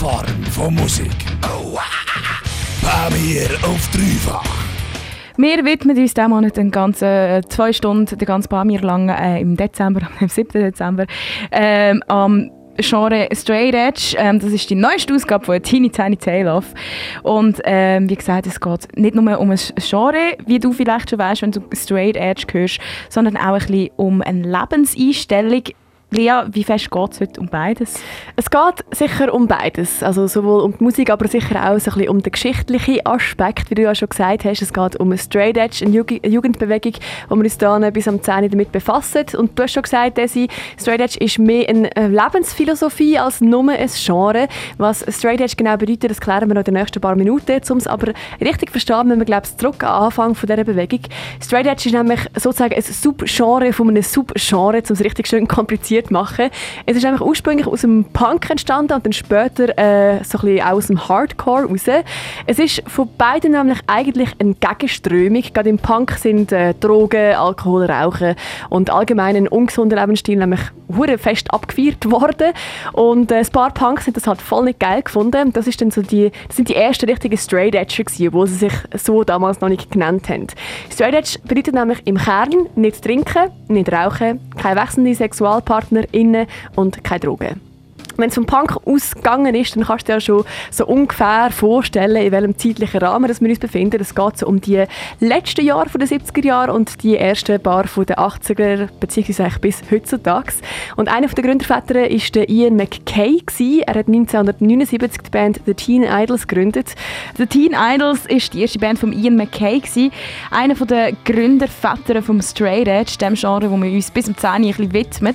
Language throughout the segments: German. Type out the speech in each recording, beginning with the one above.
Form von Musik. Oh, bei mir auf dreifach. Wir widmen uns diesem Monat den ganzen äh, zwei Stunden, den ganzen paar Mir lang äh, im Dezember, am 7. Dezember, ähm, am Genre Straight Edge. Ähm, das ist die neueste Ausgabe von Teeny Tiny Tale Off. Und ähm, wie gesagt, es geht nicht nur um ein Genre, wie du vielleicht schon weißt, wenn du Straight Edge hörst, sondern auch ein bisschen um eine Lebenseinstellung, Lea, wie fest geht es heute um beides? Es geht sicher um beides. Also sowohl um die Musik, aber sicher auch so ein bisschen um den geschichtlichen Aspekt, wie du ja schon gesagt hast. Es geht um eine Straight Edge, eine Jugendbewegung, wo wir uns dann bis am 10 damit befassen. Und du hast schon gesagt, Desi, Straight Edge ist mehr eine Lebensphilosophie als nur ein Genre. Was Straight Edge genau bedeutet, das klären wir noch in den nächsten paar Minuten. Um es aber richtig verstehen, wenn wir glaube ich, zurück am Anfang dieser Bewegung. Straight Edge ist nämlich sozusagen ein Subgenre von einem Subgenre, um es richtig schön kompliziert kompliziert machen. Es ist einfach ursprünglich aus dem Punk entstanden und dann später äh, so ein bisschen aus dem Hardcore raus. Es ist von beiden nämlich eigentlich eine Gegenströmung. Gerade im Punk sind äh, Drogen, Alkohol, Rauchen und allgemein ein ungesunder Lebensstil nämlich hure fest abgefeiert worden. Und äh, ein paar Punks sind das halt voll nicht geil gefunden. Das, ist dann so die, das sind die ersten richtigen Straight Edge gewesen, wo sie sich so damals noch nicht genannt haben. Straight Edge bedeutet nämlich im Kern nicht trinken, nicht rauchen, keine wechselnde Sexualpartner PartnerInnen und keine Drogen wenn es vom Punk ausgegangen ist, dann kannst du dir ja schon so ungefähr vorstellen, in welchem zeitlichen Rahmen dass wir uns befinden. Es geht so um die letzten Jahre der 70er Jahre und die ersten paar den 80er, beziehungsweise bis heutzutage. Und einer der Gründerväter war der Ian McKay. Er hat 1979 die Band The Teen Idols gegründet. The Teen Idols ist die erste Band von Ian McKay. Einer der Gründerväter vom Straight Edge, dem Genre, wo wir uns bis zum 10 ein bisschen widmen.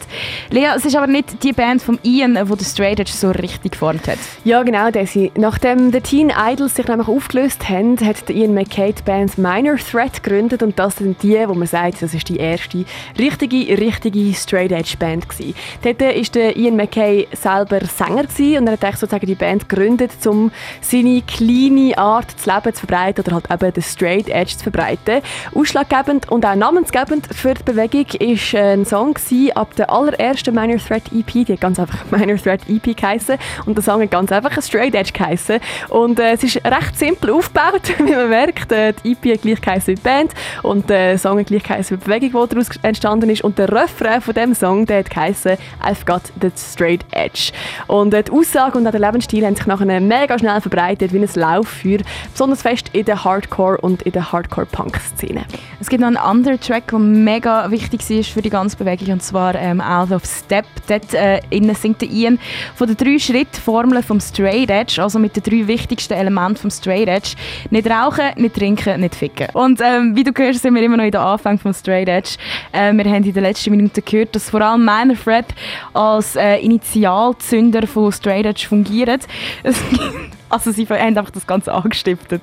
Lea, es ist aber nicht die Band von Ian, die Straight Edge so richtig geformt hat. Ja, genau, Desi. Nachdem die Teen Idols sich nämlich aufgelöst haben, hat Ian McKay die Band Minor Threat gegründet und das sind die, wo man sagt, das ist die erste richtige, richtige Straight Edge Band gewesen. Dort war Ian McKay selber Sänger gewesen und er hat sozusagen die Band gegründet, um seine kleine Art zu leben zu verbreiten oder halt eben den Straight Edge zu verbreiten. Ausschlaggebend und auch namensgebend für die Bewegung war ein Song gewesen, ab der allerersten Minor Threat EP, die ganz einfach Minor Threat EP geheißen und der Song hat ganz einfach ein Straight Edge geheißen. Und äh, es ist recht simpel aufgebaut, wie man merkt. Äh, die EP hat gleich geheißen wie die Band und der Song hat gleich geheißen wie die Bewegung, die daraus entstanden ist. Und der Refrain von dem Song, der hat geheißen I've got the straight edge. Und äh, die Aussage und auch der Lebensstil haben sich nachher mega schnell verbreitet wie ein Lauffeuer, besonders fest in der Hardcore- und in der Hardcore-Punk-Szene. Es gibt noch einen anderen Track, der mega wichtig ist für die ganze Bewegung und zwar ähm, Out of Step. Dort äh, singt der Ian von den drei Schrittformeln vom Straight Edge, also mit den drei wichtigsten Elementen vom Straight Edge. Nicht rauchen, nicht trinken, nicht ficken. Und ähm, wie du hörst, sind wir immer noch in der Anfang vom Straight Edge. Äh, wir haben in den letzten Minuten gehört, dass vor allem Minor Threat als äh, Initialzünder von Straight Edge fungiert. also sie haben einfach das Ganze angestiftet.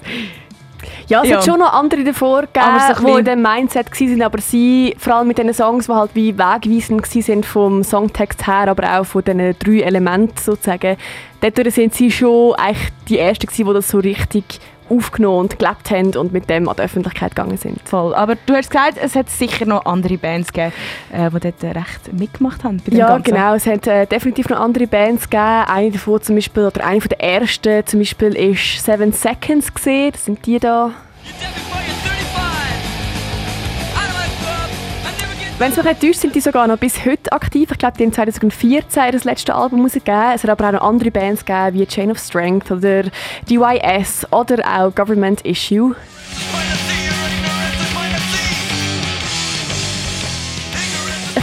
Ja, es ja. hat schon noch andere davor gegeben, die in diesem Mindset waren, aber sie, vor allem mit diesen Songs, die halt wie wegweisend waren vom Songtext her, aber auch von diesen drei Elementen sozusagen, dort sind sie schon eigentlich die Ersten gewesen, die das so richtig aufgenommen und gelebt haben und mit dem an die Öffentlichkeit gegangen sind. Voll. Aber du hast gesagt, es hat sicher noch andere Bands gegeben, äh, die dort recht mitgemacht haben. ja, Ganzen. genau. Es hat äh, definitiv noch andere Bands gegeben. Eine davon zum Beispiel, oder eine der ersten zum Beispiel ist Seven Seconds gesehen. Das sind die da. Wenn es mich nicht täuscht, sind die sogar noch bis heute aktiv. Ich glaube, die haben 2014 das letzte Album rausgegeben. Es hat aber auch noch andere Bands gegeben, wie Chain of Strength oder DYS oder auch Government Issue.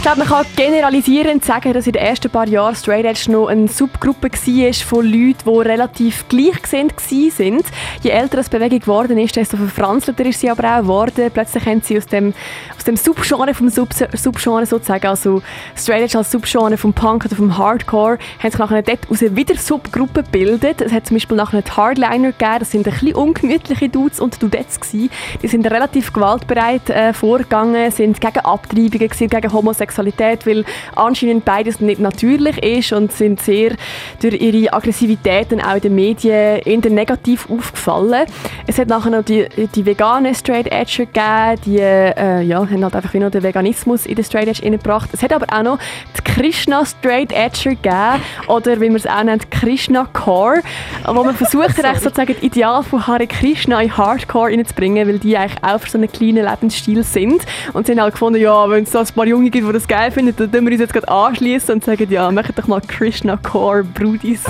Ich glaube, man kann generalisierend sagen, dass in den ersten paar Jahren Straight Edge noch eine Subgruppe war von Leuten, die relativ gleichgesinnt waren. Je älter die Bewegung geworden ist, desto verfranzelter ist sie aber auch geworden. Plötzlich haben sie aus dem, aus dem Subgenre vom Sub Subgenre sozusagen, also Straight Edge als Subgenre vom Punk oder vom Hardcore, haben sich nachher dort aus wieder Subgruppe gebildet. Es hat zum Beispiel nachher die Hardliner gegeben, das sind ein bisschen ungemütliche Dudes und Dudettes gewesen. Die sind relativ gewaltbereit äh, vorgegangen, sind gegen Abtreibungen gewesen, gegen Homosexualität Sexualität, weil anscheinend beides nicht natürlich ist und sind sehr durch ihre Aggressivität dann auch in den Medien eher negativ aufgefallen. Es hat nachher noch die, die veganen Straight Edger gegeben, die äh, ja, haben halt einfach wieder den Veganismus in den Straight Edge gebracht. Es hat aber auch noch die Krishna Straight Edger geben oder wie man es auch nennt, Krishna Core, wo man versucht hat, sozusagen das Ideal von Hare Krishna in Hardcore reinzubringen, weil die eigentlich auch für so einen kleinen Lebensstil sind. Und sie haben halt gefunden, ja, wenn es da ein paar Junge gibt, die das geil finden, dann tun wir uns jetzt gerade anschließen und sagen, ja, macht doch mal Krishna Core Brudis.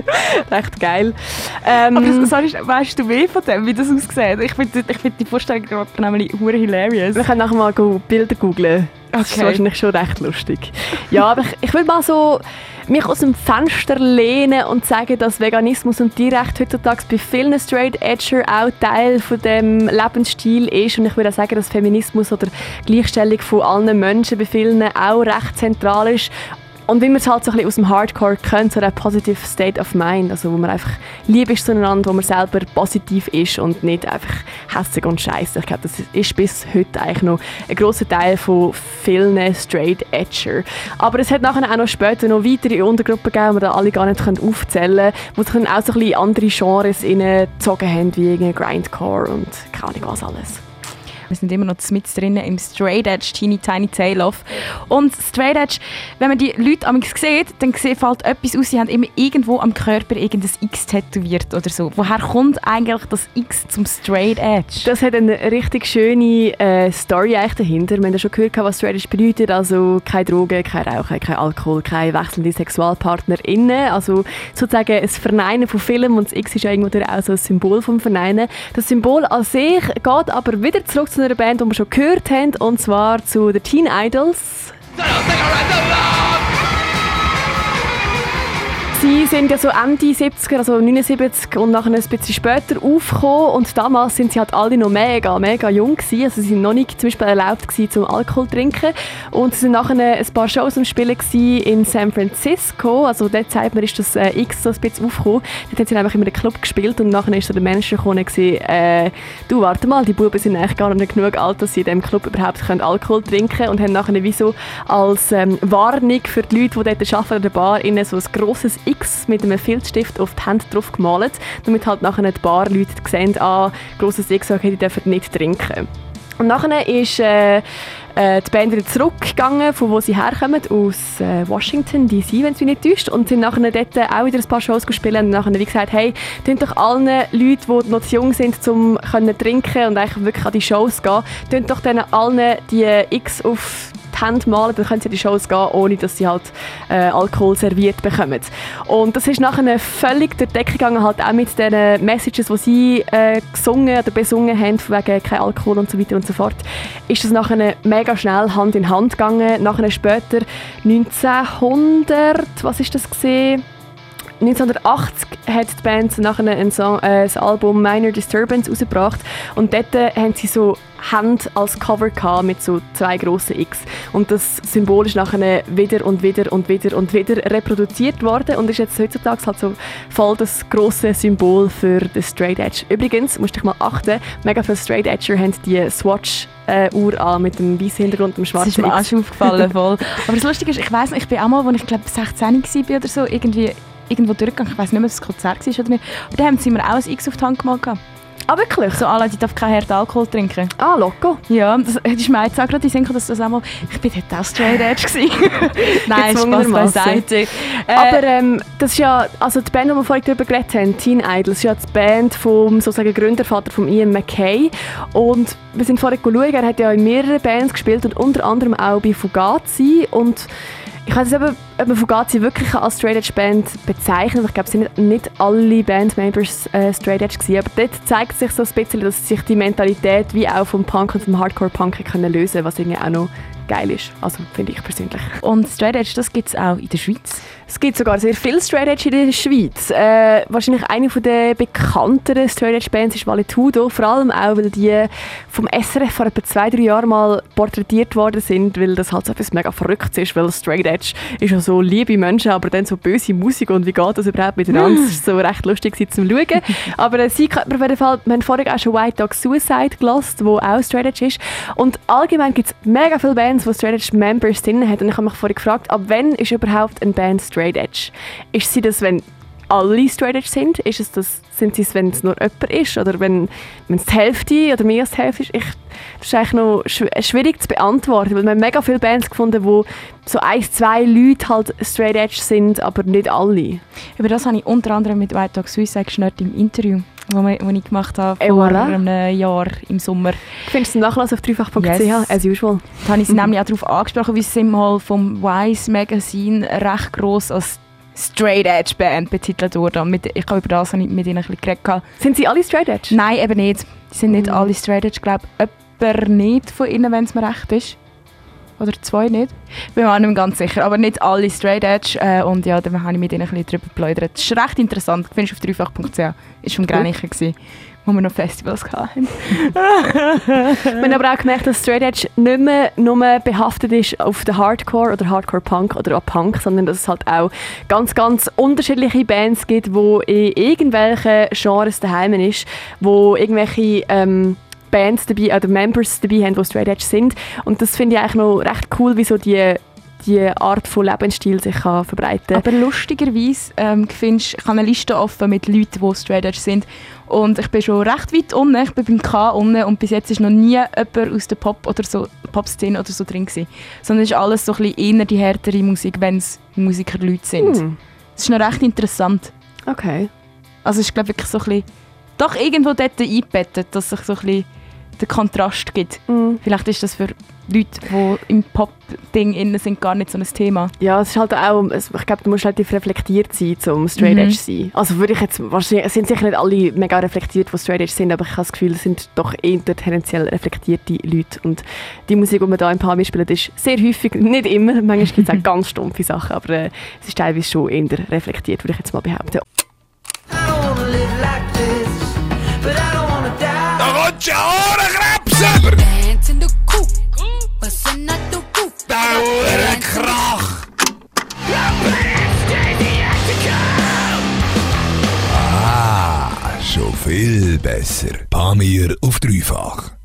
Echt geil. Ähm, Aber sorry, weißt du mehr von dem, wie das aussieht? Ich finde ich find die Vorstellung gerade nämlich hilarious. Wir können nachher mal Bilder googeln. Okay. Das ist wahrscheinlich schon recht lustig. Ja, aber ich, ich will mal so mich aus dem Fenster lehnen und sagen, dass Veganismus und Tierrecht heutzutage bei vielen Straight Edger auch Teil von dem Lebensstil ist. Und ich würde auch sagen, dass Feminismus oder Gleichstellung von allen Menschen bei vielen auch recht zentral ist. Und wie man es halt so ein bisschen aus dem Hardcore kennt, so ein positive State of Mind, also wo man einfach lieb ist zueinander, wo man selber positiv ist und nicht einfach hässlich und scheiße. Ich glaube, das ist bis heute eigentlich noch ein grosser Teil von vielen Straight Edger. Aber es hat nachher auch noch später noch weitere Untergruppen gegeben, die wir da alle gar nicht aufzählen können, wo sich dann auch so ein bisschen andere Genres gezogen haben, wie Grindcore und keine Ahnung was alles. Wir sind immer noch mit drinnen im Straight Edge Teeny Tiny Tail Off. Und Straight Edge, wenn man die Leute am sieht, dann fällt etwas aus, sie haben immer irgendwo am Körper irgendein X tätowiert oder so. Woher kommt eigentlich das X zum Straight Edge? Das hat eine richtig schöne äh, Story eigentlich dahinter. Wir haben ja schon gehört, was Straight Edge bedeutet. Also keine Drogen, kein Rauchen, kein Alkohol, keine wechselnde SexualpartnerInnen. Also sozusagen ein Verneinen von Filmen und das X ist ja irgendwo auch so ein Symbol vom Verneinen. Das Symbol an sich geht aber wieder zurück zu einer Band, die wir schon gehört haben, und zwar zu den Teen Idols. Sie sind ja so Ende 70er, also 79 und nachher ein bisschen später aufgekommen und damals sind sie halt alle noch mega, mega jung gewesen. Also sie sind noch nicht zum Beispiel erlaubt gewesen, zum Alkohol trinken und sie sind nachher ein paar Shows am Spielen in San Francisco. Also dort zeigt man, ist das äh, X so ein bisschen aufgekommen. Dort haben sie nämlich immer einen Club gespielt und nachher ist so der Manager gekommen und gesagt, äh, du warte mal, die Buben sind eigentlich gar nicht genug alt, dass sie in diesem Club überhaupt können Alkohol trinken können und haben nachher wie so als ähm, Warnung für die Leute, die dort arbeiten an der Bar, ihnen so ein grosses X mit einem Filzstift auf die Hand drauf gemalt, damit halt nachher ein paar Leute sehen, ah, grosses X, okay, die dürfen nicht trinken. Und nachher ist äh, äh, die Band wieder zurückgegangen, von wo sie herkommen, aus äh, Washington D.C., wenn es mich nicht täuscht, und sind nachher dort auch wieder ein paar Shows gespielt und nachher wie gesagt, hey, tun doch allen Leuten, die noch zu jung sind, um können trinken und eigentlich wirklich an die Shows gehen, tun doch denen allen die X auf die malen, dann können sie in die Shows gehen, ohne dass sie halt äh, Alkohol serviert bekommen. Und das ist nachher völlig durch die Decke gegangen, halt auch mit den Messages, die sie äh, gesungen oder besungen haben, wegen kein Alkohol und so weiter und so fort, ist das nachher mega schnell Hand in Hand gegangen. Nachher später 1900, was ist das gesehen? 1980 hat die Band nachher ein, Song, äh, das Album Minor Disturbance rausgebracht und dort äh, haben sie so Hände als Cover gehabt mit so zwei grossen X und das Symbol ist nachher wieder und wieder und wieder und wieder reproduziert worden und ist jetzt heutzutage halt so voll das grosse Symbol für den Straight Edge. Übrigens, musst du dich mal achten, mega viele Straight Edger haben die Swatch äh, Uhr an mit dem weißen Hintergrund und dem schwarzen Das ist mir auch schon aufgefallen, voll. Aber das Lustige ist, ich weiss nicht, ich bin auch mal, als ich glaube 16 war oder so, irgendwie irgendwo durchgegangen. Ich weiß nicht mehr, ob es ein Konzert war oder nicht. Aber da haben sie mir auch ein X auf die Hand gemacht. Ah, wirklich? So alle, die darf keinen harten Alkohol trinken. Ah, loco. Ja, das ist mir jetzt auch gerade in dass das einmal... Ich bin dort auch straight edge Nein, Spaß beiseite. Äh, Aber ähm, das ist ja... Also die Band, die wir vorhin darüber geredet haben, Teen Idols, ist ja die Band vom sozusagen Gründervater von Ian McKay. Und wir sind vorhin schauen, er hat ja in mehreren Bands gespielt und unter anderem auch bei Fugazi und ich weiß nicht, ob man Fugazi wirklich als Straight Edge Band bezeichnet. Ich glaube, es sind nicht alle Bandmembers äh, Straight Edge gewesen. Aber dort zeigt sich so ein bisschen, dass sich die Mentalität wie auch vom Punk und vom Hardcore Punk können lösen, was irgendwie auch noch geil ist. Also finde ich persönlich. Und Straight Edge, das gibt es auch in der Schweiz? Es gibt sogar sehr viele Straight Edge in der Schweiz. Äh, wahrscheinlich eine der bekannteren Straight Edge Bands ist Valetudo, vor allem auch, weil die vom SRF vor etwa zwei, drei Jahren mal porträtiert worden sind, weil das halt so etwas mega verrückt ist, weil Straight Edge ist ja so liebe Menschen, aber dann so böse Musik und wie geht das überhaupt miteinander? Das war so recht lustig zum Schauen. aber äh, sie auf jeden Fall, wir haben vorhin auch schon White Dog Suicide gelassen, wo auch Straight Edge ist. Und allgemein gibt es mega viele Bands, die Straight Edge Members drin haben und ich habe mich vorhin gefragt, ab wann ist überhaupt eine Band Straight Edge. Ist sie das, wenn alle Straight Edge sind? Ist es das, sind sie es, wenn es nur jemand ist oder wenn, wenn es die Hälfte oder mehr als die Hälfte ist? Ich, das ist eigentlich noch schwierig zu beantworten, weil wir haben mega viele Bands gefunden, wo so ein, zwei Leute halt Straight Edge sind, aber nicht alle. Über das habe ich unter anderem mit White Dog Suicide im Interview wir, ich gemacht habe vor voilà. einem Jahr im Sommer. Findest du Nachlass auf dreifach.ch, yes. as usual? Da habe ich sie mhm. nämlich auch darauf angesprochen, wie sie mal vom Wise Magazine recht gross als Straight Edge Band betitelt wurde. Mit, ich habe über das mit ihnen ein bisschen geredet. Sind sie alle Straight Edge? Nein, eben nicht. Die sind nicht mm. alle Straight Edge. Ich glaube, jemand nicht von ihnen, wenn es mir recht ist. Oder zwei nicht. Bin mir auch nicht ganz sicher. Aber nicht alle Straight Edge. Äh, und ja, da habe ich mit ihnen ein bisschen drüber geplaudert. Das ist recht interessant. Findest du auf dreifach.ch. Ist vom Grenichen gewesen wo wir noch Festivals hatten. wir haben aber auch gemerkt, dass Straight Edge nicht mehr nur behaftet ist auf den Hardcore oder Hardcore Punk oder auch Punk, sondern dass es halt auch ganz, ganz unterschiedliche Bands gibt, wo in irgendwelchen Genres daheim ist, wo irgendwelche ähm, Bands dabei, oder Members dabei haben, die Straight Edge sind. Und das finde ich eigentlich noch recht cool, wie so die die Art von Lebensstil sich kann verbreiten kann. Aber lustigerweise ähm, findest, ich habe eine Liste offen mit Leuten, die Straight Edge sind und ich bin schon recht weit unten, ich bin beim K unten und bis jetzt ist noch nie jemand aus der Pop- oder so, Pop-Szene oder so drin gewesen. Sondern es ist alles so ein bisschen eher die härtere Musik, wenn es Musikerleute sind. Hm. Das ist noch recht interessant. Okay. Also es ist glaube wirklich so ein bisschen, doch irgendwo dort eingebettet, dass sich so ein bisschen den Kontrast gibt. Mm. Vielleicht ist das für Leute, die im Pop-Ding sind, gar nicht so ein Thema. Ja, es ist halt auch, ich glaube, du musst halt reflektiert sein, um Straight mhm. Edge zu sein. Also würde ich jetzt, wahrscheinlich, es sind sicher nicht alle mega reflektiert, die Straight Edge sind, aber ich habe das Gefühl, es sind doch eher tendenziell reflektierte Leute. Und die Musik, die wir hier im Palmi spielen, ist sehr häufig, nicht immer, manchmal gibt es auch ganz stumpfe Sachen, aber äh, es ist teilweise schon eher reflektiert, würde ich jetzt mal behaupten. Der Krach! Ah, schon viel besser. Pamir auf dreifach.